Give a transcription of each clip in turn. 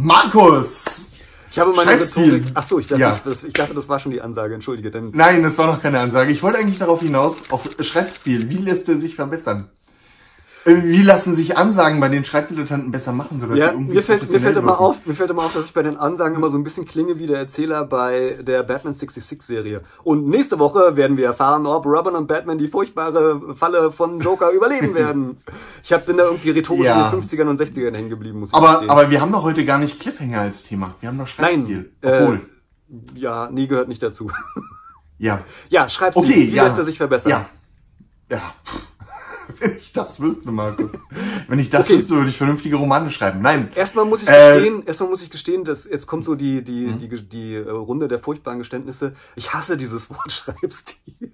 Markus! Ich habe meine Schreibstil. Rhetorik. Ach so, ich dachte, Ja. das, ich dachte, das war schon die Ansage. Entschuldige, denn Nein, das war noch keine Ansage. Ich wollte eigentlich darauf hinaus, auf Schreibstil. Wie lässt er sich verbessern? Äh, Wie lassen sich Ansagen bei den Schreibdilettanten besser machen, sodass ja, sie irgendwie mir fällt, mir fällt immer auf, mir fällt immer auf, dass ich bei den Ansagen immer so ein bisschen klinge wie der Erzähler bei der Batman 66 Serie. Und nächste Woche werden wir erfahren, ob Robin und Batman die furchtbare Falle von Joker überleben werden. Ich hab, bin da irgendwie rhetorisch Ja. in den 50ern und 60ern hängen geblieben, muss ich Aber, aber wir haben doch heute gar nicht Cliffhanger als Thema. Wir haben doch Schreibstil. Nein, Obwohl. äh, ja, nee, gehört nicht dazu. ja. Ja, schreibst Okay, wie ja. lässt er sich verbessern? Ja. Ja. Wenn ich das wüsste, Markus. Wenn ich das Okay. wüsste, würde ich vernünftige Romane schreiben. Nein. Erstmal muss ich Äh, gestehen, erstmal muss ich gestehen, dass jetzt kommt so die die Mhm. die die, äh, Runde der furchtbaren Geständnisse. Ich hasse dieses Wort Schreibstil.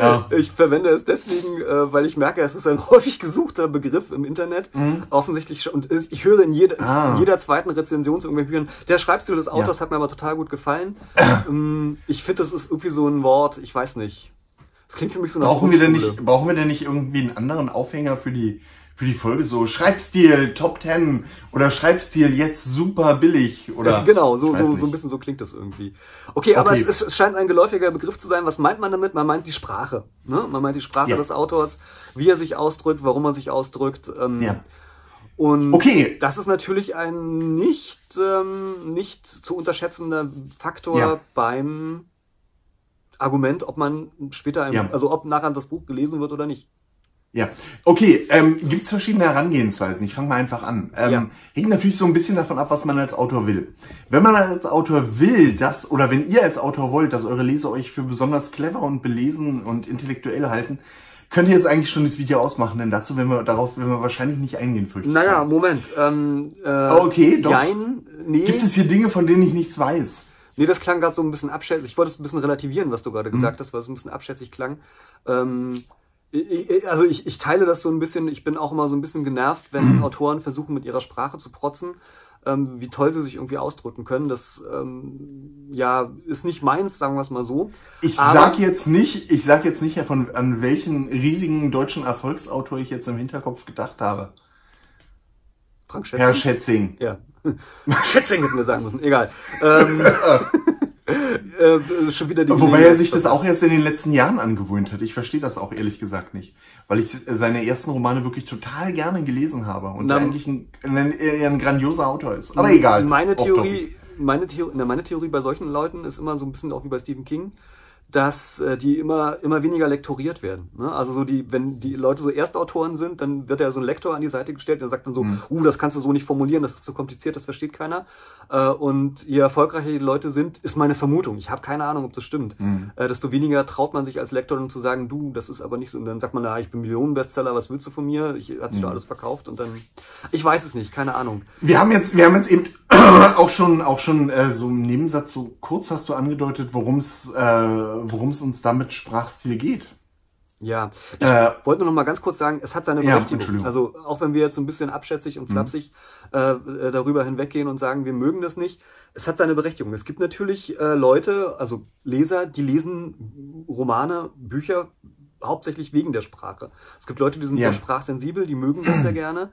Ja. Ich verwende es deswegen, äh, weil ich merke, es ist ein häufig gesuchter Begriff im Internet. Offensichtlich schon. Und ich höre in jeder, Mhm. Ah. jeder zweiten Rezension zu irgendwelchen Büchern, der Schreibstil des Autors Ja. hat mir aber total gut gefallen. Ähm, ich finde, das ist irgendwie so ein Wort, ich weiß nicht. Es klingt für mich so nach Brauchen wir denn nicht, brauchen wir denn nicht irgendwie einen anderen Aufhänger für die, für die Folge? So Schreibstil Top 10 oder Schreibstil jetzt super billig oder? Ja, genau, so, so, nicht. so ein bisschen so klingt das irgendwie. Okay, aber Okay. es, ist, es scheint ein geläufiger Begriff zu sein. Was meint man damit? Man meint die Sprache. Ne? Man meint die Sprache Ja. des Autors, wie er sich ausdrückt, warum er sich ausdrückt. Ähm, Ja. Und Okay. das ist natürlich ein nicht, ähm, nicht zu unterschätzender Faktor Ja. beim Argument, ob man später, ein, Ja. also ob nachher das Buch gelesen wird oder nicht. Ja, okay. Ähm, Gibt es verschiedene Herangehensweisen? Ich fange mal einfach an. Ähm, Ja. Hängt natürlich so ein bisschen davon ab, was man als Autor will. Wenn man als Autor will, dass, oder wenn ihr als Autor wollt, dass eure Leser euch für besonders clever und belesen und intellektuell halten, könnt ihr jetzt eigentlich schon das Video ausmachen, denn dazu werden wir, darauf werden wir wahrscheinlich nicht eingehen, fürchte ich. Naja, Moment. Ähm, äh, okay, doch. Jein, nee. Gibt es hier Dinge, von denen ich nichts weiß? Nee, das klang gerade so ein bisschen abschätzig. Ich wollte es ein bisschen relativieren, was du gerade Mhm. gesagt hast, weil es ein bisschen abschätzig klang. Ähm, ich- also ich, ich teile das so ein bisschen, ich bin auch immer so ein bisschen genervt, wenn Mhm. Autoren versuchen, mit ihrer Sprache zu protzen, ähm, wie toll sie sich irgendwie ausdrücken können. Das ähm, ja ist nicht meins, sagen wir es mal so. Ich Aber- sag jetzt nicht, ich sag jetzt nicht, von, an welchen riesigen deutschen Erfolgsautor ich jetzt im Hinterkopf gedacht habe. Frank Schätzing. Herr Schätzing. Ja. Schätzing hätten wir sagen müssen, egal. Ähm, äh, schon wieder die Wobei er sich das auch erst in den letzten Jahren angewöhnt hat. Ich verstehe das auch ehrlich gesagt nicht. Weil ich seine ersten Romane wirklich total gerne gelesen habe und Na, er eigentlich ein, ein, ein, grandioser Autor ist. Aber egal. Meine Theorie, meine Theorie, na, meine Theorie bei solchen Leuten ist immer so ein bisschen auch wie bei Stephen King, dass äh, die immer immer weniger lektoriert werden. Ne? Also so die, wenn die Leute so Erstautoren sind, dann wird ja so ein Lektor an die Seite gestellt, der sagt dann so, Mhm. uh, das kannst du so nicht formulieren, das ist zu kompliziert, das versteht keiner. Äh, und je erfolgreicher die Leute sind, ist meine Vermutung. Ich habe keine Ahnung, ob das stimmt. Mhm. Äh, desto weniger traut man sich als Lektor dann zu sagen, du, das ist aber nicht so. Und dann sagt man, na, ich bin Millionenbestseller, was willst du von mir? Ich hat sich Mhm. doch alles verkauft und dann, ich weiß es nicht, keine Ahnung. Wir haben jetzt, wir haben jetzt eben auch schon, auch schon äh, so im Nebensatz so kurz hast du angedeutet, worum es, äh, uns damit Sprachstil geht. Ja, ich Äh, wollte nur noch mal ganz kurz sagen, es hat seine Ja, Berechtigung. Entschuldigung. also auch wenn wir jetzt so ein bisschen abschätzig und flapsig äh, äh, darüber hinweggehen und sagen, wir mögen das nicht, es hat seine Berechtigung. Es gibt natürlich äh, Leute, also Leser, die lesen Romane, Bücher hauptsächlich wegen der Sprache. Es gibt Leute, die sind Ja. sehr sprachsensibel, die mögen das sehr gerne.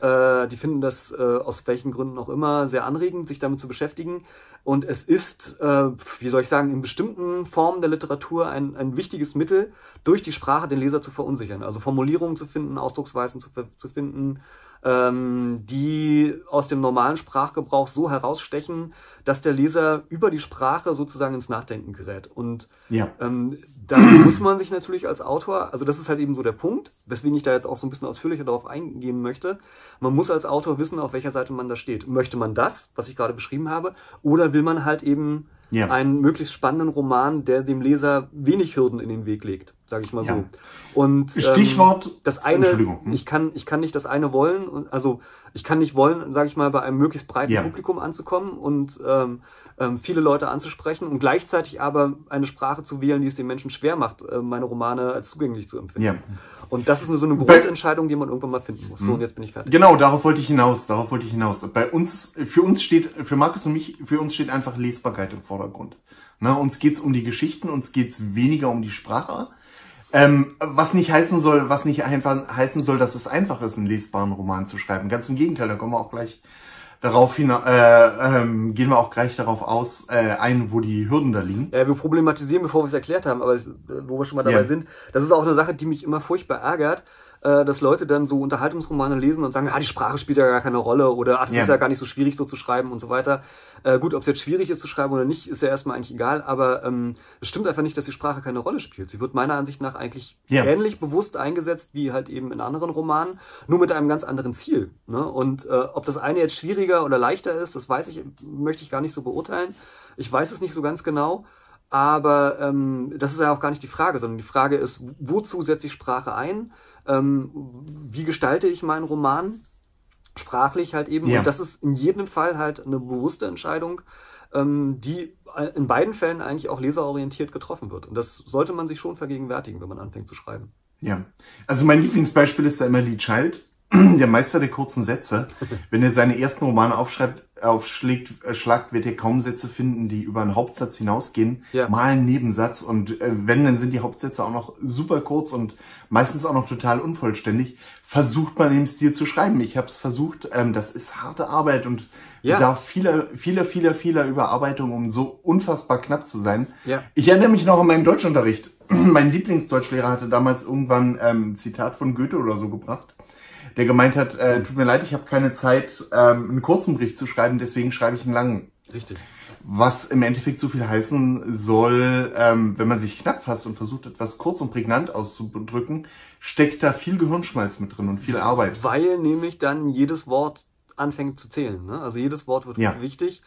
Äh, die finden das äh, aus welchen Gründen auch immer sehr anregend, sich damit zu beschäftigen. Und es ist, äh, wie soll ich sagen, in bestimmten Formen der Literatur ein, ein wichtiges Mittel, durch die Sprache den Leser zu verunsichern. Also Formulierungen zu finden, Ausdrucksweisen zu, zu finden, ähm, die aus dem normalen Sprachgebrauch so herausstechen, dass der Leser über die Sprache sozusagen ins Nachdenken gerät. Und Ja. ähm, da muss man sich natürlich als Autor, also das ist halt eben so der Punkt, weswegen ich da jetzt auch so ein bisschen ausführlicher darauf eingehen möchte. Man muss als Autor wissen, auf welcher Seite man da steht. Möchte man das, was ich gerade beschrieben habe, oder will man halt eben Ja. einen möglichst spannenden Roman, der dem Leser wenig Hürden in den Weg legt, sage ich mal Ja. so. Und ähm, Stichwort- das eine, Entschuldigung, hm? ich kann, ich kann nicht das eine wollen, und, also ich kann nicht wollen, sage ich mal, bei einem möglichst breiten Ja. Publikum anzukommen und ähm, ähm, viele Leute anzusprechen und gleichzeitig aber eine Sprache zu wählen, die es den Menschen schwer macht, äh, meine Romane als zugänglich zu empfinden. Ja. Und das ist so eine Grundentscheidung, die man irgendwann mal finden muss. So, und jetzt bin ich fertig. Genau, darauf wollte ich hinaus, darauf wollte ich hinaus. Bei uns, für uns steht, für Markus und mich, für uns steht einfach Lesbarkeit im Vordergrund. Na, uns geht's um die Geschichten, uns geht's weniger um die Sprache. Ähm, was nicht heißen soll, was nicht einfach heißen soll, dass es einfach ist, einen lesbaren Roman zu schreiben. Ganz im Gegenteil, da kommen wir auch gleich, Darauf hin, äh, ähm, gehen wir auch gleich darauf aus, äh, ein, wo die Hürden da liegen. Ja, wir problematisieren, bevor wir es erklärt haben, aber wo wir schon mal dabei Ja. sind, das ist auch eine Sache, die mich immer furchtbar ärgert, äh, dass Leute dann so Unterhaltungsromane lesen und sagen, ah, die Sprache spielt ja gar keine Rolle oder ach, das Ja. ist ja gar nicht so schwierig so zu schreiben und so weiter. Äh, gut, ob es jetzt schwierig ist zu schreiben oder nicht, ist ja erstmal eigentlich egal, aber ähm, es stimmt einfach nicht, dass die Sprache keine Rolle spielt. Sie wird meiner Ansicht nach eigentlich Ja. ähnlich bewusst eingesetzt wie halt eben in anderen Romanen, nur mit einem ganz anderen Ziel. Ne? Und äh, ob das eine jetzt schwieriger oder leichter ist, das weiß ich, möchte ich gar nicht so beurteilen. Ich weiß es nicht so ganz genau. Aber ähm, das ist ja auch gar nicht die Frage, sondern die Frage ist, wozu setze ich Sprache ein? Ähm, wie gestalte ich meinen Roman? Sprachlich halt eben. Ja. Und das ist in jedem Fall halt eine bewusste Entscheidung, ähm, die in beiden Fällen eigentlich auch leserorientiert getroffen wird. Und das sollte man sich schon vergegenwärtigen, wenn man anfängt zu schreiben. Ja. Also mein Lieblingsbeispiel ist da immer Lee Child, der Meister der kurzen Sätze. Wenn er seine ersten Romane aufschreibt, aufschlägt, äh, schlagt, wird er kaum Sätze finden, die über einen Hauptsatz hinausgehen. Ja. Mal einen Nebensatz und äh, wenn, dann sind die Hauptsätze auch noch super kurz und meistens auch noch total unvollständig. Versucht man im Stil zu schreiben. Ich habe es versucht. Ähm, das ist harte Arbeit und Ja. bedarf vieler, vieler, vieler, vieler Überarbeitung, um so unfassbar knapp zu sein. Ja. Ich erinnere mich noch an meinen Deutschunterricht. mein Lieblingsdeutschlehrer hatte damals irgendwann ähm, ein Zitat von Goethe oder so gebracht, der gemeint hat, äh, tut mir leid, ich habe keine Zeit, ähm, einen kurzen Brief zu schreiben, deswegen schreibe ich einen langen. Richtig. Was im Endeffekt so viel heißen soll, ähm, wenn man sich knapp fasst und versucht, etwas kurz und prägnant auszudrücken, steckt da viel Gehirnschmalz mit drin und viel Arbeit. Weil nämlich dann jedes Wort anfängt zu zählen. Ne? Also jedes Wort wird Ja. wichtig.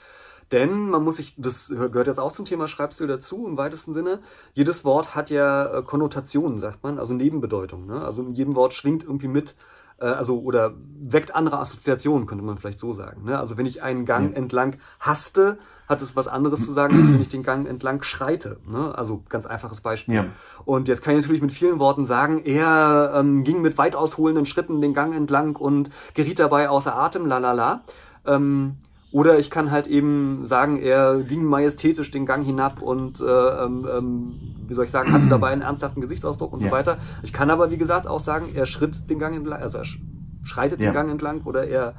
Denn man muss sich, das gehört jetzt auch zum Thema Schreibstil dazu im weitesten Sinne. Jedes Wort hat ja äh, Konnotationen, sagt man, also Nebenbedeutung. Ne? Also in jedem Wort schwingt irgendwie mit, also oder weckt andere Assoziationen, könnte man vielleicht so sagen. Ne? Also wenn ich einen Gang Ja. entlang haste, hat es was anderes zu sagen, als wenn ich den Gang entlang schreite. Ne? Also ganz einfaches Beispiel. Ja. Und jetzt kann ich natürlich mit vielen Worten sagen, er ähm, ging mit weit ausholenden Schritten den Gang entlang und geriet dabei außer Atem, la la la. Ähm, oder ich kann halt eben sagen, er ging majestätisch den Gang hinab und, äh, ähm, ähm, wie soll ich sagen, hatte dabei einen ernsthaften Gesichtsausdruck und Ja. so weiter. Ich kann aber, wie gesagt, auch sagen, er schritt den Gang entlang, also er sch- schreitet Ja. den Gang entlang oder er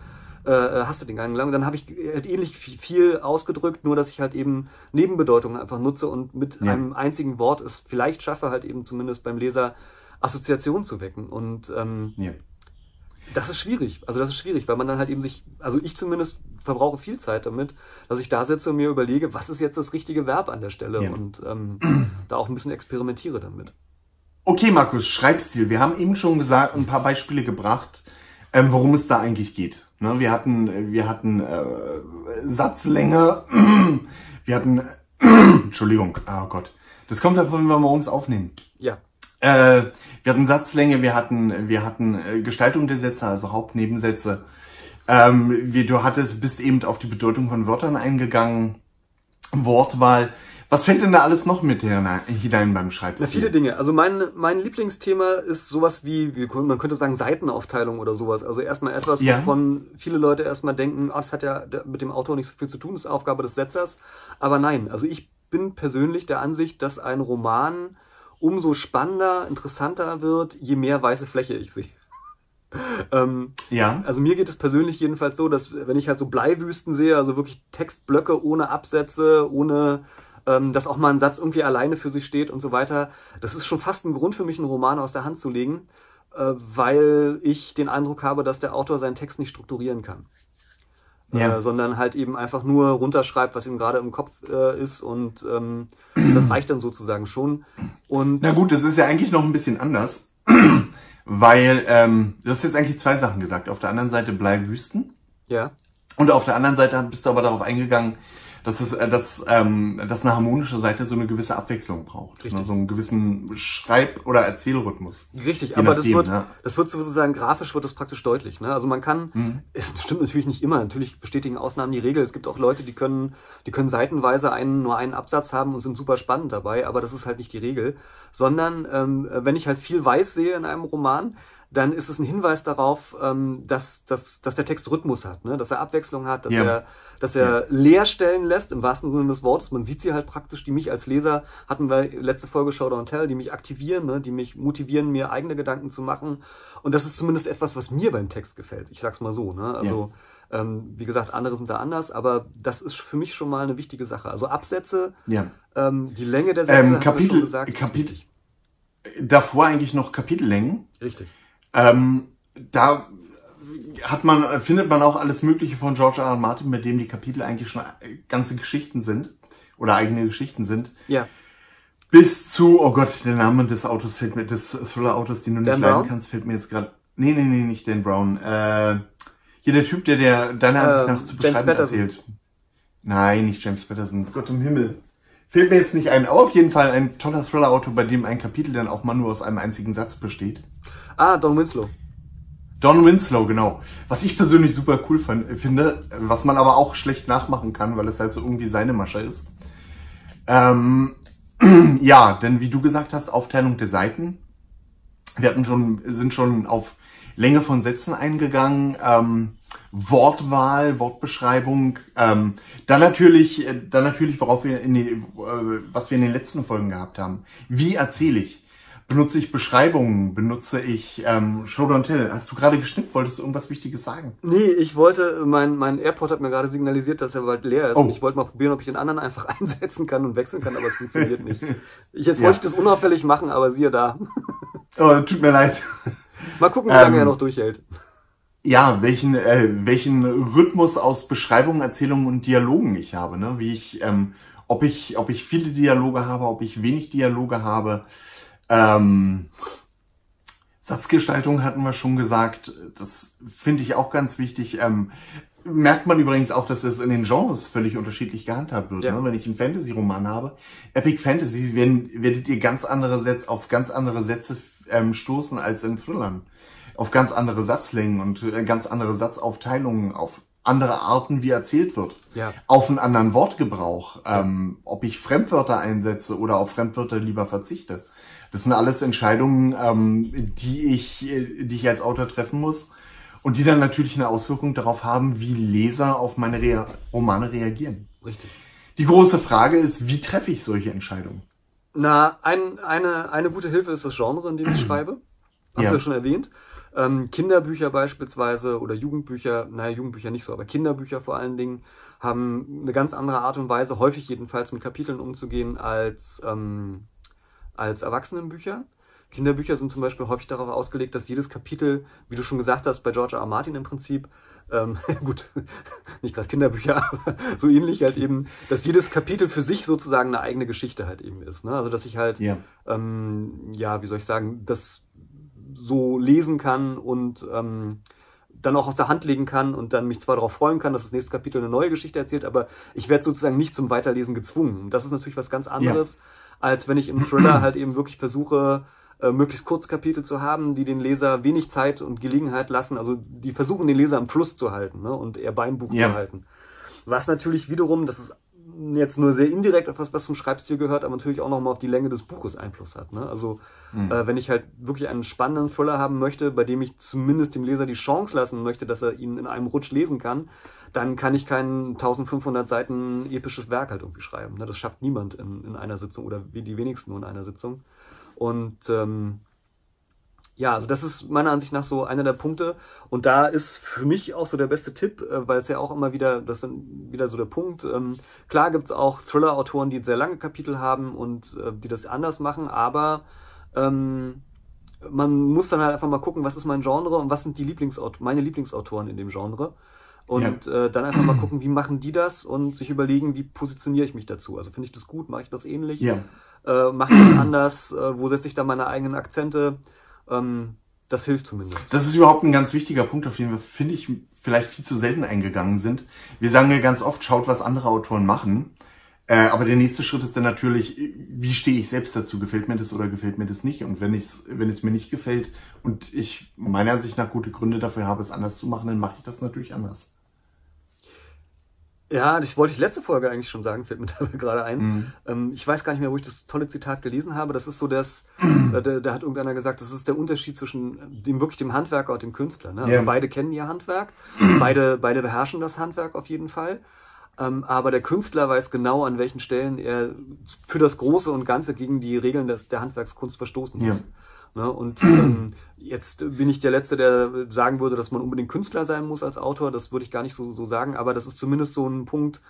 äh, äh, hastet den Gang entlang. Und dann habe ich halt ähnlich viel, ausgedrückt, nur dass ich halt eben Nebenbedeutungen einfach nutze und mit Ja. einem einzigen Wort es vielleicht schaffe, halt eben zumindest beim Leser Assoziationen zu wecken. Und ähm, Ja. Das ist schwierig. Also das ist schwierig, weil man dann halt eben sich, also ich zumindest verbrauche viel Zeit damit, dass ich da sitze und mir überlege, was ist jetzt das richtige Verb an der Stelle Ja. und ähm, da auch ein bisschen experimentiere damit. Okay, Markus, Schreibstil. Wir haben eben schon gesagt, ein paar Beispiele gebracht, ähm, worum es da eigentlich geht. Ne, wir hatten, wir hatten äh, Satzlänge, wir hatten, Entschuldigung, oh Gott, das kommt davon, wenn wir morgens aufnehmen. Ja, Äh, wir hatten Satzlänge, wir hatten, wir hatten äh, Gestaltung der Sätze, also Hauptnebensätze. Ähm, wie du hattest, bist eben auf die Bedeutung von Wörtern eingegangen, Wortwahl. Was fällt denn da alles noch mit hinein hinein beim Schreibstil? viele Dinge. Also mein, mein Lieblingsthema ist sowas wie, wie, man könnte sagen, Seitenaufteilung oder sowas. Also erstmal etwas, Ja. wovon viele Leute erstmal denken, ah, das hat ja mit dem Autor nicht so viel zu tun, das ist Aufgabe des Setzers. Aber nein, also ich bin persönlich der Ansicht, dass ein Roman umso spannender, interessanter wird, je mehr weiße Fläche ich sehe. ähm, Ja, also mir geht es persönlich jedenfalls so, dass wenn ich halt so Bleiwüsten sehe, also wirklich Textblöcke ohne Absätze, ohne ähm, dass auch mal ein Satz irgendwie alleine für sich steht und so weiter, das ist schon fast ein Grund für mich, einen Roman aus der Hand zu legen, äh, weil ich den Eindruck habe, dass der Autor seinen Text nicht strukturieren kann. Ja. Äh, sondern halt eben einfach nur runterschreibt, was ihm gerade im Kopf äh, ist und ähm, das reicht dann sozusagen schon. Und Na gut, das ist ja eigentlich noch ein bisschen anders, weil ähm, du hast jetzt eigentlich zwei Sachen gesagt. Auf der anderen Seite Bleiwüsten ja, und auf der anderen Seite bist du aber darauf eingegangen, dass es, äh, dass, ähm, dass eine harmonische Seite so eine gewisse Abwechslung braucht, Richtig. ne? so einen gewissen Schreib- oder Erzählrhythmus. Richtig, Je aber das nachdem, wird, ne? das wird sozusagen grafisch wird das praktisch deutlich. Ne? Also man kann, Mhm. es stimmt natürlich nicht immer, natürlich bestätigen Ausnahmen die Regel. Es gibt auch Leute, die können, die können seitenweise einen, nur einen Absatz haben und sind super spannend dabei, aber das ist halt nicht die Regel. Sondern ähm, wenn ich halt viel Weiß sehe in einem Roman, dann ist es ein Hinweis darauf, ähm, dass, dass, dass der Text Rhythmus hat, ne? dass er Abwechslung hat, dass Ja. er dass er Leerstellen lässt, im wahrsten Sinne des Wortes. Man sieht sie halt praktisch, die mich als Leser, hatten wir letzte Folge Show Don't Tell, die mich aktivieren, ne, die mich motivieren, mir eigene Gedanken zu machen. Und das ist zumindest etwas, was mir beim Text gefällt. Ich sag's mal so. Ne? Also Ähm, wie gesagt, andere sind da anders, aber das ist für mich schon mal eine wichtige Sache. Also Absätze, Ja. ähm, die Länge der Sätze, Ähm, Kapitel- gesagt, Kapitel-. Davor eigentlich noch Kapitellängen. Richtig. Ähm, da hat man, findet man auch alles Mögliche von George R. R. Martin, mit dem die Kapitel eigentlich schon ganze Geschichten sind oder eigene Geschichten sind. Ja. Bis zu, oh Gott, der Name des Autos fällt mir, des Thriller-Autos, den du nicht Dan leiden Brown? kannst, fällt mir jetzt gerade. Nee, nee, nee, nicht Dan Brown. Äh, hier der Typ, der der deiner Ansicht Ähm, nach zu beschreiben erzählt. Nein, nicht James Patterson. Gott im Himmel. Fällt mir jetzt nicht ein. Aber auf jeden Fall ein toller Thriller-Auto, bei dem ein Kapitel dann auch mal nur aus einem einzigen Satz besteht. Ah, Don Winslow. Don Winslow, genau. Was ich persönlich super cool fand, finde, was man aber auch schlecht nachmachen kann, weil es halt so irgendwie seine Masche ist. Ähm, ja, denn wie du gesagt hast, Aufteilung der Seiten. Wir hatten schon, sind schon auf Länge von Sätzen eingegangen, ähm, Wortwahl, Wortbeschreibung, ähm, dann natürlich, äh, dann natürlich, worauf wir in die, äh, was wir in den letzten Folgen gehabt haben. Wie erzähle ich? Benutze ich Beschreibungen? Benutze ich ähm, Show Don't Tell? Hast du gerade geschnippt? Wolltest du irgendwas Wichtiges sagen? Nee, ich wollte, mein, mein Airport hat mir gerade signalisiert, dass er bald leer ist. Oh. Und ich wollte mal probieren, ob ich den anderen einfach einsetzen kann und wechseln kann, aber es funktioniert nicht. Ich, jetzt Ja. wollte ich das unauffällig machen, aber siehe da. Oh, tut mir leid. Mal gucken, wie lange Ähm, er noch durchhält. Ja, welchen, äh, welchen Rhythmus aus Beschreibungen, Erzählungen und Dialogen ich habe, ne? Wie ich, ähm, ob ich, ob ich viele Dialoge habe, ob ich wenig Dialoge habe. Ähm, Satzgestaltung hatten wir schon gesagt. Das finde ich auch ganz wichtig. Ähm, merkt man übrigens auch, dass es in den Genres völlig unterschiedlich gehandhabt wird. Ja. Ne? Wenn ich einen Fantasy-Roman habe, Epic Fantasy, werden, werdet ihr ganz andere Sätze, auf ganz andere Sätze ähm, stoßen als in Thrillern. Auf ganz andere Satzlängen und äh, ganz andere Satzaufteilungen, auf andere Arten, wie erzählt wird. Ja. Auf einen anderen Wortgebrauch, ähm, ob ich Fremdwörter einsetze oder auf Fremdwörter lieber verzichte. Das sind alles Entscheidungen, ähm, die ich, äh, die ich als Autor treffen muss und die dann natürlich eine Auswirkung darauf haben, wie Leser auf meine Rea Romane reagieren. Richtig. Die große Frage ist, wie treffe ich solche Entscheidungen? Na, ein, eine, eine gute Hilfe ist das Genre, in dem ich schreibe. Hast Ja. du ja schon erwähnt. Ähm, Kinderbücher beispielsweise oder Jugendbücher, naja, Jugendbücher nicht so, aber Kinderbücher vor allen Dingen, haben eine ganz andere Art und Weise, häufig jedenfalls mit Kapiteln umzugehen, als, ähm, als Erwachsenenbücher. Kinderbücher sind zum Beispiel häufig darauf ausgelegt, dass jedes Kapitel, wie du schon gesagt hast, bei George R. R. Martin im Prinzip, ähm, gut, nicht gerade Kinderbücher, aber so ähnlich halt eben, dass jedes Kapitel für sich sozusagen eine eigene Geschichte halt eben ist. Ne? Also dass ich halt, Ja. ähm, ja, wie soll ich sagen, das so lesen kann und ähm, dann auch aus der Hand legen kann und dann mich zwar darauf freuen kann, dass das nächste Kapitel eine neue Geschichte erzählt, aber ich werde sozusagen nicht zum Weiterlesen gezwungen. Das ist natürlich was ganz anderes, als wenn ich im Thriller halt eben wirklich versuche, äh, möglichst Kurzkapitel zu haben, die den Leser wenig Zeit und Gelegenheit lassen, also die versuchen, den Leser im Fluss zu halten ne, und eher beim Buch Ja. zu halten. Was natürlich wiederum, das ist jetzt nur sehr indirekt etwas, was zum Schreibstil gehört, aber natürlich auch nochmal auf die Länge des Buches Einfluss hat. Ne? Also äh, wenn ich halt wirklich einen spannenden Thriller haben möchte, bei dem ich zumindest dem Leser die Chance lassen möchte, dass er ihn in einem Rutsch lesen kann, dann kann ich kein 1500 Seiten episches Werk halt irgendwie schreiben. Ne? Das schafft niemand in, in einer Sitzung oder die wenigsten nur in einer Sitzung. Und ähm, ja, also das ist meiner Ansicht nach so einer der Punkte. Und da ist für mich auch so der beste Tipp, äh, weil es ja auch immer wieder, das ist wieder so der Punkt. Ähm, klar gibt's auch Thriller-Autoren, die sehr lange Kapitel haben und äh, die das anders machen, aber ähm, man muss dann halt einfach mal gucken, was ist mein Genre und was sind die Lieblingsaut meine Lieblingsautoren in dem Genre. Und äh, dann einfach mal gucken, wie machen die das und sich überlegen, wie positioniere ich mich dazu. Also finde ich das gut, mache ich das ähnlich Ja. äh, mache ich das anders, äh, wo setze ich da meine eigenen Akzente. Ähm, das hilft zumindest. Das ist überhaupt ein ganz wichtiger Punkt, auf den wir, finde ich, vielleicht viel zu selten eingegangen sind. Wir sagen ja ganz oft, schaut, was andere Autoren machen. Äh, aber der nächste Schritt ist dann natürlich, wie stehe ich selbst dazu? Gefällt mir das oder gefällt mir das nicht? Und wenn, ich's, wenn es mir nicht gefällt und ich meiner Ansicht nach gute Gründe dafür habe, es anders zu machen, dann mache ich das natürlich anders. Ja, das wollte ich letzte Folge eigentlich schon sagen, fällt mir dabei gerade ein. Mhm. Ähm, ich weiß gar nicht mehr, wo ich das tolle Zitat gelesen habe. Das ist so das, äh, da, da hat irgendeiner gesagt, das ist der Unterschied zwischen dem wirklich dem Handwerker und dem Künstler. Ne? Also Ja. beide kennen ihr Handwerk, beide, beide beherrschen das Handwerk auf jeden Fall. Ähm, aber der Künstler weiß genau, an welchen Stellen er für das Große und Ganze gegen die Regeln des, der Handwerkskunst verstoßen muss. Ja. Ne? Und ähm, jetzt bin ich der Letzte, der sagen würde, dass man unbedingt Künstler sein muss als Autor. Das würde ich gar nicht so, so sagen, aber das ist zumindest so ein Punkt,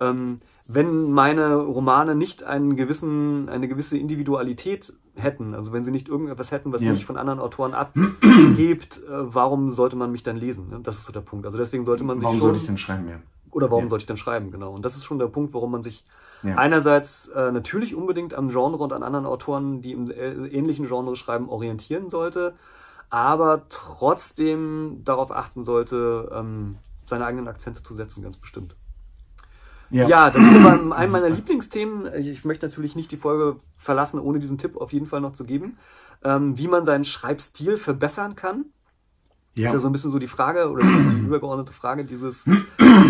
ähm, wenn meine Romane nicht einen gewissen, eine gewisse Individualität hätten, also wenn sie nicht irgendetwas hätten, was ja. mich von anderen Autoren abhebt, äh, warum sollte man mich dann lesen? Ne? Das ist so der Punkt. Also deswegen sollte man sich warum schon... Sollte ich denn schreiben, ja? Oder warum ja. sollte ich dann schreiben, genau. Und das ist schon der Punkt, warum man sich ja. einerseits äh, natürlich unbedingt am Genre und an anderen Autoren, die im äh, ähnlichen Genre schreiben, orientieren sollte, aber trotzdem darauf achten sollte, ähm, seine eigenen Akzente zu setzen, ganz bestimmt. Ja, ja das ist ein meiner Lieblingsthemen. Ich möchte natürlich nicht die Folge verlassen, ohne diesen Tipp auf jeden Fall noch zu geben, ähm, wie man seinen Schreibstil verbessern kann. Ja. Das ist ja so ein bisschen so die Frage oder die übergeordnete Frage dieses,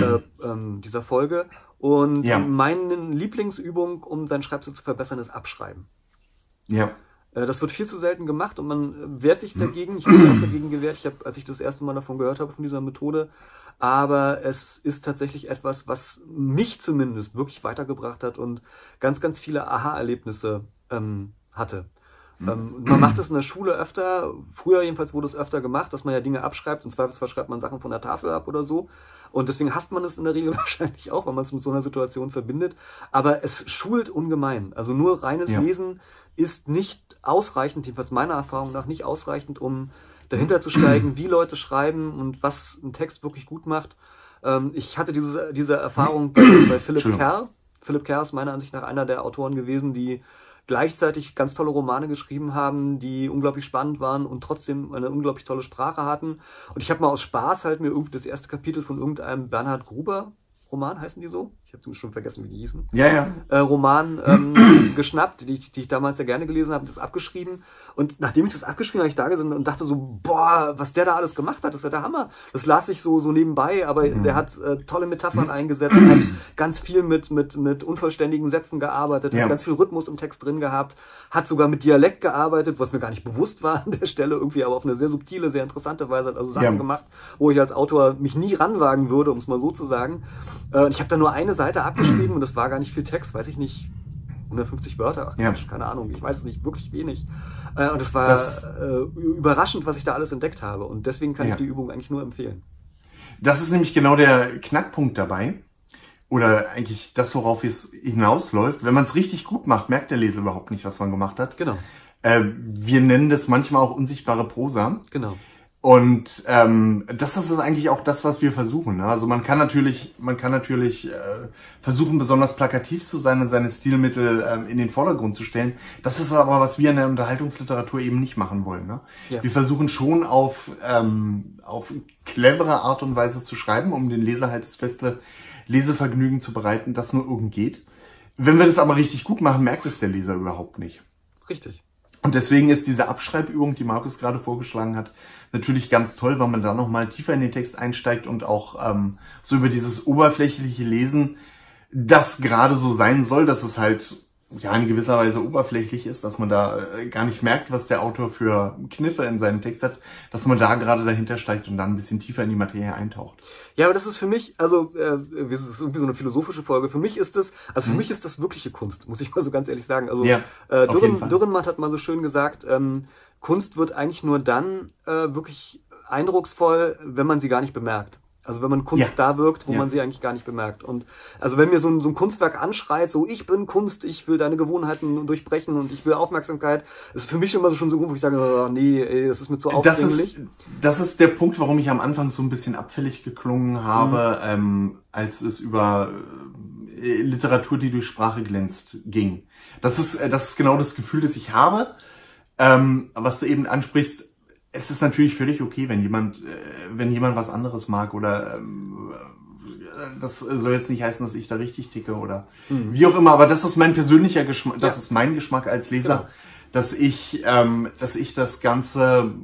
äh, ähm, dieser Folge. Und ja. meine Lieblingsübung, um seinen Schreibstil zu verbessern, ist Abschreiben. Ja. Äh, das wird viel zu selten gemacht und man wehrt sich dagegen. Ich habe mich auch dagegen gewehrt. Ich habe, als ich das erste Mal davon gehört habe, von dieser Methode, aber es ist tatsächlich etwas, was mich zumindest wirklich weitergebracht hat und ganz, ganz viele Aha-Erlebnisse ähm, hatte. Mhm. Ähm, man macht es in der Schule öfter, früher jedenfalls wurde es öfter gemacht, dass man ja Dinge abschreibt, und Zweifelsfall schreibt man Sachen von der Tafel ab oder so. Und deswegen hasst man es in der Regel wahrscheinlich auch, wenn man es mit so einer Situation verbindet. Aber es schult ungemein. Also nur reines ja. Lesen ist nicht ausreichend, jedenfalls meiner Erfahrung nach nicht ausreichend, um dahinter zu steigen, wie Leute schreiben und was ein Text wirklich gut macht. Ähm, ich hatte diese, diese Erfahrung bei, bei Philipp Kerr. Philipp Kerr ist meiner Ansicht nach einer der Autoren gewesen, die gleichzeitig ganz tolle Romane geschrieben haben, die unglaublich spannend waren und trotzdem eine unglaublich tolle Sprache hatten. Und ich habe mal aus Spaß halt mir irgendwie das erste Kapitel von irgendeinem Bernhard Gruber Roman heißen die so? Ich habe schon vergessen, wie die hießen. Ja, ja. Äh, Roman ähm, geschnappt, die, die ich damals ja gerne gelesen habe, das abgeschrieben. Und nachdem ich das abgeschrieben habe, ich da gesessen und dachte so, boah, was der da alles gemacht hat, das ist ja der Hammer. Das las ich so so nebenbei, aber mhm. der hat äh, tolle Metaphern eingesetzt, hat ganz viel mit mit mit unvollständigen Sätzen gearbeitet, ja. hat ganz viel Rhythmus im Text drin gehabt, hat sogar mit Dialekt gearbeitet, was mir gar nicht bewusst war an der Stelle irgendwie, aber auf eine sehr subtile, sehr interessante Weise hat also Sachen ja. gemacht, wo ich als Autor mich nie ranwagen würde, um es mal so zu sagen. Äh, ich habe da nur eine Seite abgeschrieben und das war gar nicht viel Text, weiß ich nicht, 150 Wörter, ja. keine Ahnung, ich weiß es nicht, wirklich wenig. Äh, und es war das, äh, überraschend, was ich da alles entdeckt habe. Und deswegen kann ja. ich die Übung eigentlich nur empfehlen. Das ist nämlich genau der Knackpunkt dabei. Oder eigentlich das, worauf es hinausläuft. Wenn man es richtig gut macht, merkt der Leser überhaupt nicht, was man gemacht hat. Genau. Äh, wir nennen das manchmal auch unsichtbare Prosa. Genau. Und ähm, das ist eigentlich auch das, was wir versuchen. Ne? Also man kann natürlich, man kann natürlich äh, versuchen, besonders plakativ zu sein und seine Stilmittel ähm, in den Vordergrund zu stellen. Das ist aber, was wir in der Unterhaltungsliteratur eben nicht machen wollen. Ne? Ja. Wir versuchen schon auf, ähm, auf clevere Art und Weise zu schreiben, um den Leser halt das beste Lesevergnügen zu bereiten, das nur irgend geht. Wenn wir das aber richtig gut machen, merkt es der Leser überhaupt nicht. Richtig. Und deswegen ist diese Abschreibübung, die Markus gerade vorgeschlagen hat, natürlich ganz toll, weil man da nochmal tiefer in den Text einsteigt und auch ähm, so über dieses oberflächliche Lesen, das gerade so sein soll, dass es halt ja in gewisser Weise oberflächlich ist, dass man da äh, gar nicht merkt, was der Autor für Kniffe in seinem Text hat, dass man da gerade dahinter steigt und dann ein bisschen tiefer in die Materie eintaucht. Ja, aber das ist für mich, also äh, das ist irgendwie so eine philosophische Folge. Für mich ist das, also für mhm. mich ist das wirkliche Kunst, muss ich mal so ganz ehrlich sagen. Also ja, äh, Dürren, Dürrenmatt hat mal so schön gesagt, ähm, Kunst wird eigentlich nur dann äh, wirklich eindrucksvoll, wenn man sie gar nicht bemerkt. Also wenn man Kunst ja. da wirkt, wo ja. man sie eigentlich gar nicht bemerkt. Und also wenn mir so ein, so ein Kunstwerk anschreit, so ich bin Kunst, ich will deine Gewohnheiten durchbrechen und ich will Aufmerksamkeit, ist für mich immer so schon so Grund, wo ich sage, oh, nee, ey, das ist mir zu aufdringlich. Das ist, das ist der Punkt, warum ich am Anfang so ein bisschen abfällig geklungen habe, mhm. ähm, als es über äh, Literatur, die durch Sprache glänzt, ging. Das ist, äh, das ist genau das Gefühl, das ich habe. Ähm, was du eben ansprichst, es ist natürlich völlig okay, wenn jemand, äh, wenn jemand was anderes mag oder ähm, das soll jetzt nicht heißen, dass ich da richtig ticke oder mhm. wie auch immer, aber das ist mein persönlicher Geschmack, das ja. ist mein Geschmack als Leser, genau. dass ich, ähm, dass ich das Ganze,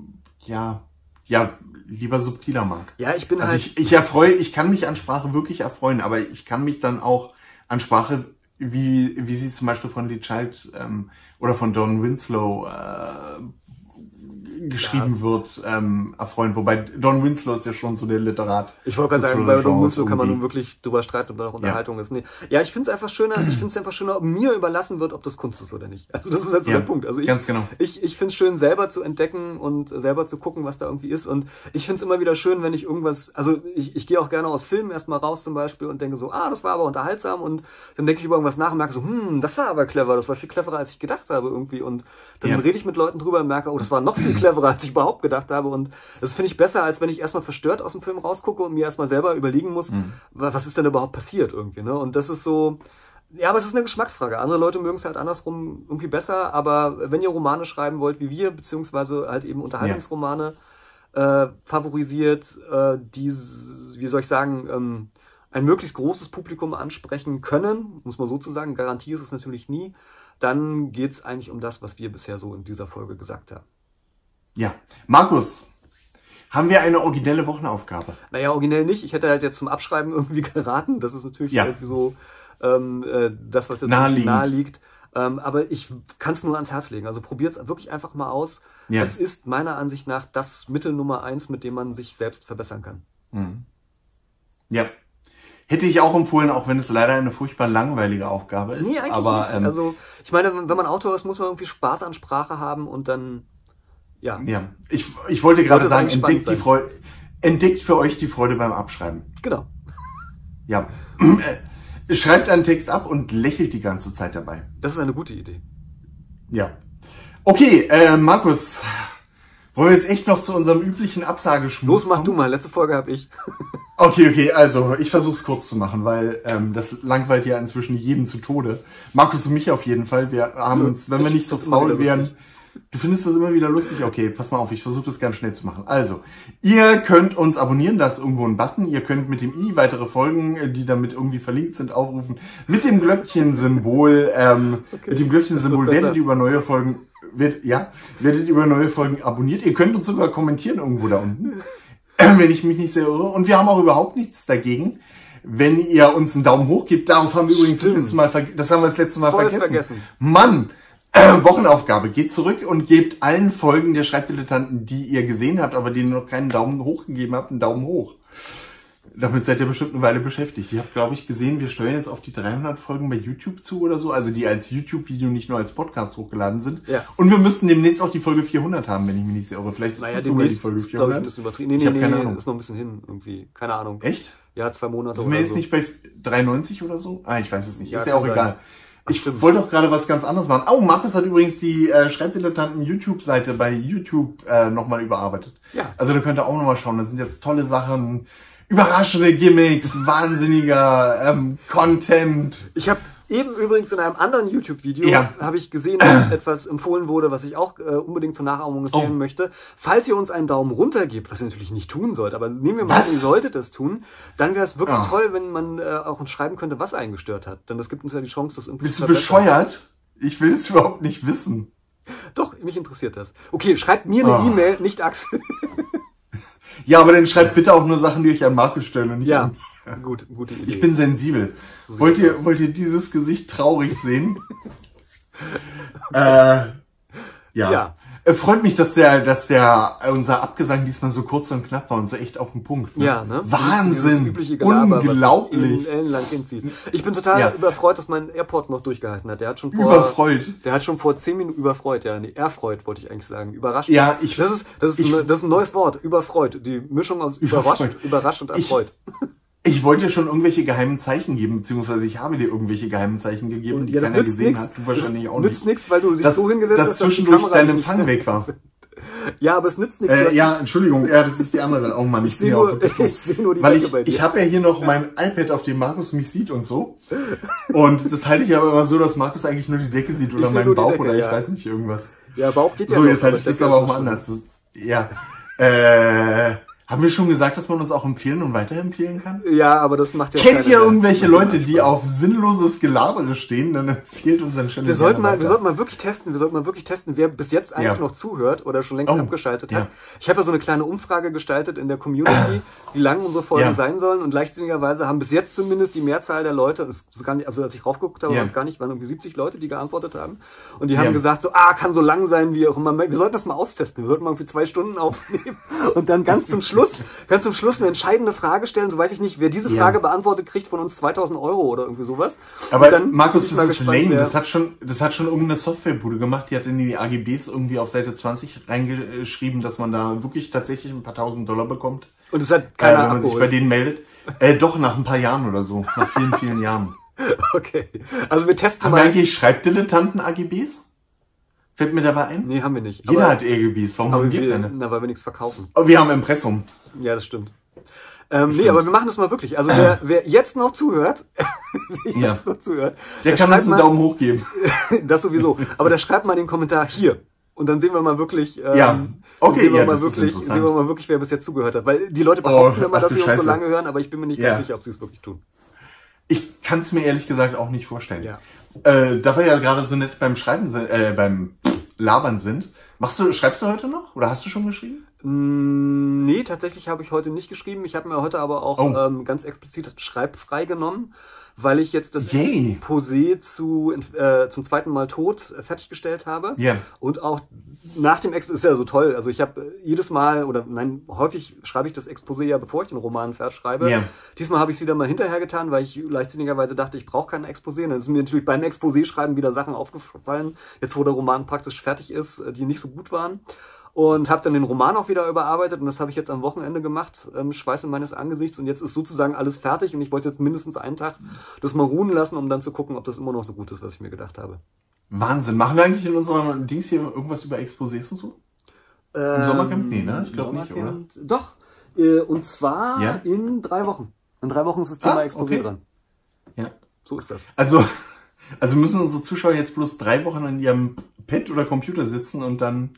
ja, ja, lieber subtiler mag. Ja, ich bin also halt. Ich, ich erfreue, ich kann mich an Sprache wirklich erfreuen, aber ich kann mich dann auch an Sprache, wie, wie sie zum Beispiel von Lee Child ähm, oder von Don Winslow äh, geschrieben ja. wird, ähm, erfreuen. Wobei Don Winslow ist ja schon so der Literat. Ich wollte gerade sagen, bei Don Winslow kann man nun wirklich drüber streiten, ob da noch Unterhaltung ja. ist. Nee. Ja, ich finde es einfach schöner, ich finde es einfach schöner, ob mir überlassen wird, ob das Kunst ist oder nicht. Also das ist halt so ja, der Punkt. Also ich, ganz genau. ich, ich finde es schön, selber zu entdecken und selber zu gucken, was da irgendwie ist. Und ich finde es immer wieder schön, wenn ich irgendwas, also ich, ich gehe auch gerne aus Filmen erstmal raus zum Beispiel und denke so, ah, das war aber unterhaltsam und dann denke ich über irgendwas nach und merke so, hm, das war aber clever, das war viel cleverer, als ich gedacht habe irgendwie. Und dann ja. rede ich mit Leuten drüber und merke, oh, das war noch viel cleverer, als ich überhaupt gedacht habe. Und das finde ich besser, als wenn ich erstmal verstört aus dem Film rausgucke und mir erstmal selber überlegen muss, mhm. was ist denn überhaupt passiert irgendwie. Ne? Und das ist so, ja, aber es ist eine Geschmacksfrage. Andere Leute mögen es halt andersrum irgendwie besser, aber wenn ihr Romane schreiben wollt wie wir, beziehungsweise halt eben Unterhaltungsromane ja. äh, favorisiert, äh, die, wie soll ich sagen, ähm, ein möglichst großes Publikum ansprechen können, muss man so zu sagen, Garantie ist es natürlich nie, dann geht's eigentlich um das, was wir bisher so in dieser Folge gesagt haben. Ja, Markus, haben wir eine originelle Wochenaufgabe? Naja, originell nicht. Ich hätte halt jetzt zum Abschreiben irgendwie geraten. Das ist natürlich ja. irgendwie so ähm, äh, das, was jetzt naheliegend. nahe liegt. Ähm, aber ich kann es nur ans Herz legen. Also probiert es wirklich einfach mal aus. Ja. Es ist meiner Ansicht nach das Mittel Nummer eins, mit dem man sich selbst verbessern kann. Mhm. Ja. Hätte ich auch empfohlen, auch wenn es leider eine furchtbar langweilige Aufgabe ist. Nee, eigentlich aber, nicht. Ähm, also ich meine, wenn man Autor ist, muss man irgendwie Spaß an Sprache haben und dann ja. Ja. Ich, ich wollte gerade sagen, entdeckt die Freude, entdeckt für euch die Freude beim Abschreiben. Genau. Ja. Schreibt einen Text ab und lächelt die ganze Zeit dabei. Das ist eine gute Idee. Ja. Okay, äh, Markus, wollen wir jetzt echt noch zu unserem üblichen Absageschmuss Los, mach kommen? du mal. Letzte Folge habe ich. okay, okay, also ich versuche es kurz zu machen, weil ähm, das langweilt ja inzwischen jeden zu Tode. Markus und mich auf jeden Fall. Wir haben uns, wenn wir nicht so faul wären, Du findest das immer wieder lustig? Okay, pass mal auf, ich versuche das ganz schnell zu machen. Also, ihr könnt uns abonnieren, da ist irgendwo ein Button. Ihr könnt mit dem i weitere Folgen, die damit irgendwie verlinkt sind, aufrufen. Mit dem Glöckchen-Symbol, ähm, okay, mit dem Glöckchen-Symbol werdet ihr über neue Folgen, wird, ja, werdet ihr über neue Folgen abonniert. Ihr könnt uns sogar kommentieren irgendwo da unten, äh, wenn ich mich nicht sehr irre. Und wir haben auch überhaupt nichts dagegen wenn ihr uns einen Daumen hoch gebt. Darauf haben wir übrigens das letzte Mal, das haben wir das letzte Mal vergessen. vergessen. Mann, äh, Wochenaufgabe. Geht zurück und gebt allen Folgen der Schreibdilettanten, die ihr gesehen habt, aber denen noch keinen Daumen hoch gegeben habt, einen Daumen hoch. Damit seid ihr bestimmt eine Weile beschäftigt. Ihr habt, glaube ich, gesehen, wir steuern jetzt auf die 300 Folgen bei YouTube zu oder so, also die als YouTube-Video nicht nur als Podcast hochgeladen sind. Ja. Und wir müssten demnächst auch die Folge 400 haben, wenn ich mich nicht sehr irre. Vielleicht ist naja, das sogar die Folge 400. Ich, ein bisschen übertrieben. Nee, ich nee, nee, keine nee, Ahnung. ist noch ein bisschen hin irgendwie. Keine Ahnung. Echt? Ja, zwei Monate Sind wir jetzt so. nicht bei 93 oder so? Ah, ich weiß es nicht. Ja, ist ja auch egal. Sein. Ich wollte doch gerade was ganz anderes machen. Oh, Markus hat übrigens die äh, Schreibdilettanten YouTube-Seite bei YouTube äh, nochmal überarbeitet. Ja. Also da könnt ihr auch nochmal schauen. Da sind jetzt tolle Sachen, überraschende Gimmicks, wahnsinniger ähm, Content. Ich habe Eben übrigens in einem anderen YouTube-Video ja. habe ich gesehen, dass etwas empfohlen wurde, was ich auch äh, unbedingt zur Nachahmung empfehlen oh. möchte. Falls ihr uns einen Daumen runter gebt, was ihr natürlich nicht tun sollt, aber nehmen wir mal, was? ihr solltet es tun, dann wäre es wirklich oh. toll, wenn man äh, auch uns schreiben könnte, was einen gestört hat. Denn das gibt uns ja die Chance, das irgendwie Bist zu Bist du bescheuert? Ich will es überhaupt nicht wissen. Doch, mich interessiert das. Okay, schreibt mir eine oh. E-Mail, nicht Axel. ja, aber dann schreibt bitte auch nur Sachen, die euch an Markus stellen und nicht ja. an Gut, gute Idee. Ich bin sensibel. So wollt ihr, wollt ihr dieses Gesicht traurig sehen? äh, ja. ja. Äh, freut mich, dass der, dass der, unser Abgesang diesmal so kurz und knapp war und so echt auf den Punkt. Ne? Ja, ne? Wahnsinn! Gelaber, Unglaublich! Ich bin total ja. überfreut, dass mein Airport noch durchgehalten hat. Der hat schon vor, überfreut. Der hat schon vor zehn Minuten überfreut, ja. Nee, erfreut wollte ich eigentlich sagen. Überrascht. Ja, ich, das ist, das ist, ich, ein, das ist ein neues Wort. Überfreut. Die Mischung aus überrascht, überfreut. überrascht und erfreut. Ich, ich wollte dir schon irgendwelche geheimen Zeichen geben, beziehungsweise ich habe dir irgendwelche geheimen Zeichen gegeben, die ja, keiner gesehen nix. hat. Du wahrscheinlich das auch nicht. nützt nichts, weil du dich das, so hingesetzt hast, dass zwischendurch dein Empfang weg war. Ja, aber es nützt nichts. Äh, ja, Entschuldigung, ja, das ist die andere. Oh Mann, ich, ich sehe nur, ich seh nur die Weil ich, ich habe ja hier noch mein iPad, auf dem Markus mich sieht und so. Und das halte ich aber immer so, dass Markus eigentlich nur die Decke sieht oder meinen Bauch Decke, oder ich ja. weiß nicht, irgendwas. Ja, Bauch geht ja So, jetzt halte ich das aber auch mal anders. Das, ja. Äh, Haben wir schon gesagt, dass man uns auch empfehlen und weiterempfehlen kann? Ja, aber das macht ja Kennt ihr irgendwelche Leute, die auf sinnloses Gelabere stehen? Dann empfiehlt uns ein schönes wir sollten mal, Wir sollten mal wirklich testen, wir sollten mal wirklich testen, wer bis jetzt eigentlich ja. noch zuhört oder schon längst oh, abgeschaltet ja. hat. Ich habe ja so eine kleine Umfrage gestaltet in der Community, wie lang unsere Folgen ja. sein sollen und leichtsinnigerweise haben bis jetzt zumindest die Mehrzahl der Leute, das ist gar nicht, also als ich raufgeguckt habe, waren es gar nicht, waren irgendwie 70 Leute, die geantwortet haben und die haben gesagt so, ah, kann so lang sein wie auch immer. Wir sollten das mal austesten, wir sollten mal irgendwie zwei Stunden aufnehmen und dann ganz zum Schluss, ganz zum Schluss eine entscheidende Frage stellen, so weiß ich nicht, wer diese Frage ja. beantwortet, kriegt von uns 2000 Euro oder irgendwie sowas. Aber dann Markus, das ist lame. Das hat schon, das hat schon irgendeine Softwarebude gemacht, die hat in die AGBs irgendwie auf Seite 20 reingeschrieben, dass man da wirklich tatsächlich ein paar tausend Dollar bekommt. Und es hat keiner äh, Wenn man abgeholt. sich bei denen meldet. Äh, doch, nach ein paar Jahren oder so. Nach vielen, vielen Jahren. Okay. Also wir testen Haben mal. Haben eigentlich Schreibdilettanten AGBs? Fällt mir dabei ein? Nee, haben wir nicht. Jeder aber, hat AGBs. Warum haben wir keine? Na, weil wir nichts verkaufen. Aber oh, wir haben Impressum. Ja, das stimmt. Ähm, nee, aber wir machen das mal wirklich. Also wer, wer jetzt noch zuhört, wer ja. jetzt noch zuhört, der, der kann uns einen Daumen hoch geben. das sowieso. Aber der schreibt mal den Kommentar hier. Und dann sehen wir mal wirklich, ähm, ja. okay, sehen wir ja, mal wirklich, sehen wir mal wirklich, wer bis jetzt zugehört hat. Weil die Leute behaupten oh, immer, dass sie uns so lange hören, aber ich bin mir nicht ja. ganz sicher, ob sie es wirklich tun. Ich kann es mir ehrlich gesagt auch nicht vorstellen. Ja. Äh, da wir ja gerade so nett beim Schreiben sind, äh, beim Labern sind, machst du, schreibst du heute noch? Oder hast du schon geschrieben? Mm, nee, tatsächlich habe ich heute nicht geschrieben. Ich habe mir heute aber auch oh. ähm, ganz explizit schreibfrei genommen, weil ich jetzt das Yay. Exposé zu, äh, zum zweiten Mal tot äh, fertiggestellt habe. Ja. Yeah. Und auch nach dem Exposé ist ja so toll. Also ich habe äh, jedes Mal oder nein, häufig schreibe ich das Exposé ja, bevor ich den Roman fertig schreibe. Yeah. Diesmal habe ich es wieder mal hinterher getan, weil ich leichtsinnigerweise dachte, ich brauche kein Exposé. Und dann ist mir natürlich beim Exposé schreiben wieder Sachen aufgefallen, jetzt wo der Roman praktisch fertig ist, äh, die nicht so gut waren und habe dann den Roman auch wieder überarbeitet und das habe ich jetzt am Wochenende gemacht, ähm, Schweiße meines Angesichts und jetzt ist sozusagen alles fertig und ich wollte jetzt mindestens einen Tag das mal ruhen lassen, um dann zu gucken, ob das immer noch so gut ist, was ich mir gedacht habe. Wahnsinn. Machen wir eigentlich in unserem Dings hier irgendwas über Exposés und so? Ähm, Im Sommercamp? Nee, ne? Ich glaube nicht, oder? Doch. Äh, und zwar ja? in drei Wochen. In drei Wochen ist das Thema ah, Exposé okay. dran. Ja. So ist das. Also, also müssen unsere Zuschauer jetzt bloß drei Wochen an ihrem Pad oder Computer sitzen und dann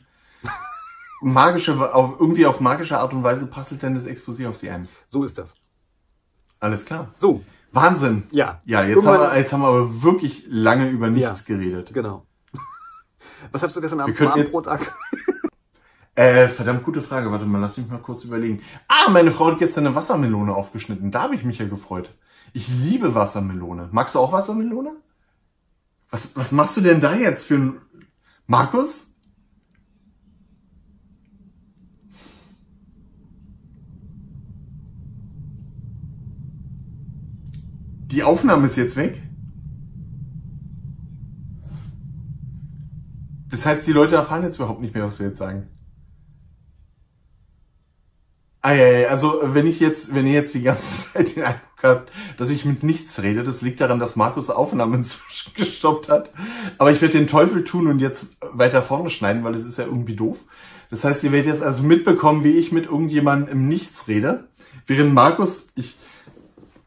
magische, auf, irgendwie auf magische Art und Weise passelt denn das Exposé auf sie ein. So ist das. Alles klar. So. Wahnsinn. Ja. Ja, jetzt haben, wir, jetzt haben wir aber wirklich lange über nichts ja, geredet. Genau. Was hast du gestern Abend zum Abendbrot Äh, verdammt gute Frage. Warte mal, lass mich mal kurz überlegen. Ah, meine Frau hat gestern eine Wassermelone aufgeschnitten. Da habe ich mich ja gefreut. Ich liebe Wassermelone. Magst du auch Wassermelone? Was, was machst du denn da jetzt für ein... Markus? Die Aufnahme ist jetzt weg. Das heißt, die Leute erfahren jetzt überhaupt nicht mehr, was wir jetzt sagen. Ah, ja, ja, also wenn ich jetzt, wenn ihr jetzt die ganze Zeit den Eindruck habt, dass ich mit nichts rede, das liegt daran, dass Markus Aufnahmen gestoppt hat. Aber ich werde den Teufel tun und jetzt weiter vorne schneiden, weil das ist ja irgendwie doof. Das heißt, ihr werdet jetzt also mitbekommen, wie ich mit irgendjemandem im Nichts rede. Während Markus, ich,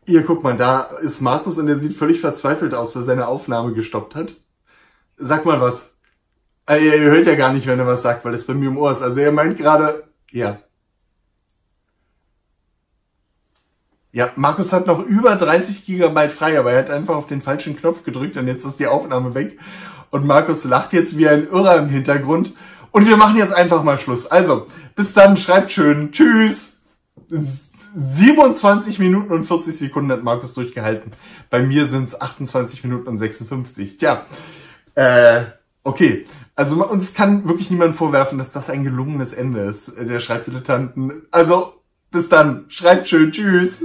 Ihr guck mal, da ist Markus und der sieht völlig verzweifelt aus, weil seine Aufnahme gestoppt hat. Sag mal was. Äh, ihr hört ja gar nicht, wenn er was sagt, weil es bei mir im Ohr ist. Also er meint gerade, ja. Ja, Markus hat noch über 30 Gigabyte frei, aber er hat einfach auf den falschen Knopf gedrückt und jetzt ist die Aufnahme weg. Und Markus lacht jetzt wie ein Irrer im Hintergrund. Und wir machen jetzt einfach mal Schluss. Also, bis dann, schreibt schön. Tschüss. 27 Minuten und 40 Sekunden hat Markus durchgehalten. Bei mir sind es 28 Minuten und 56. Tja, äh, okay. Also uns kann wirklich niemand vorwerfen, dass das ein gelungenes Ende ist, der Schreibdilettanten. Also, bis dann. Schreibt schön. Tschüss.